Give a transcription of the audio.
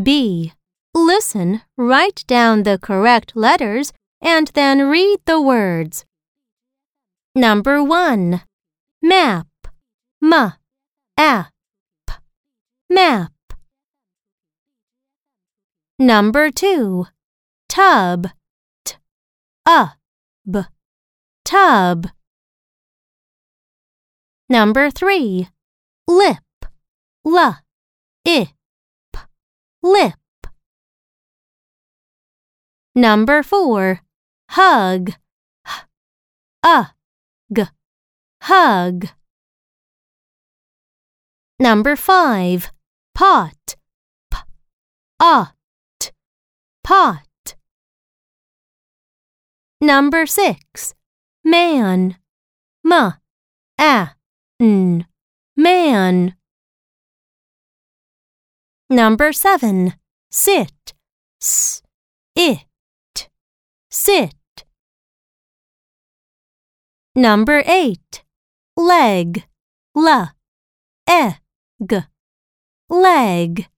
B. Listen, write down the correct letters, and then read the words. Number 1. Map. M. A. P. Map. Number 2. Tub. T. A. B. Tub. Number 3. Lip. L. I. Lip. Number 4. Hug. H. A. G. Hug. Number 5. Pot. P. A. T. Pot. Number 6. Man. M. A. N. Man. Number 7. Sit. s, it, Sit. Number 8. Leg. L. E. G. Leg.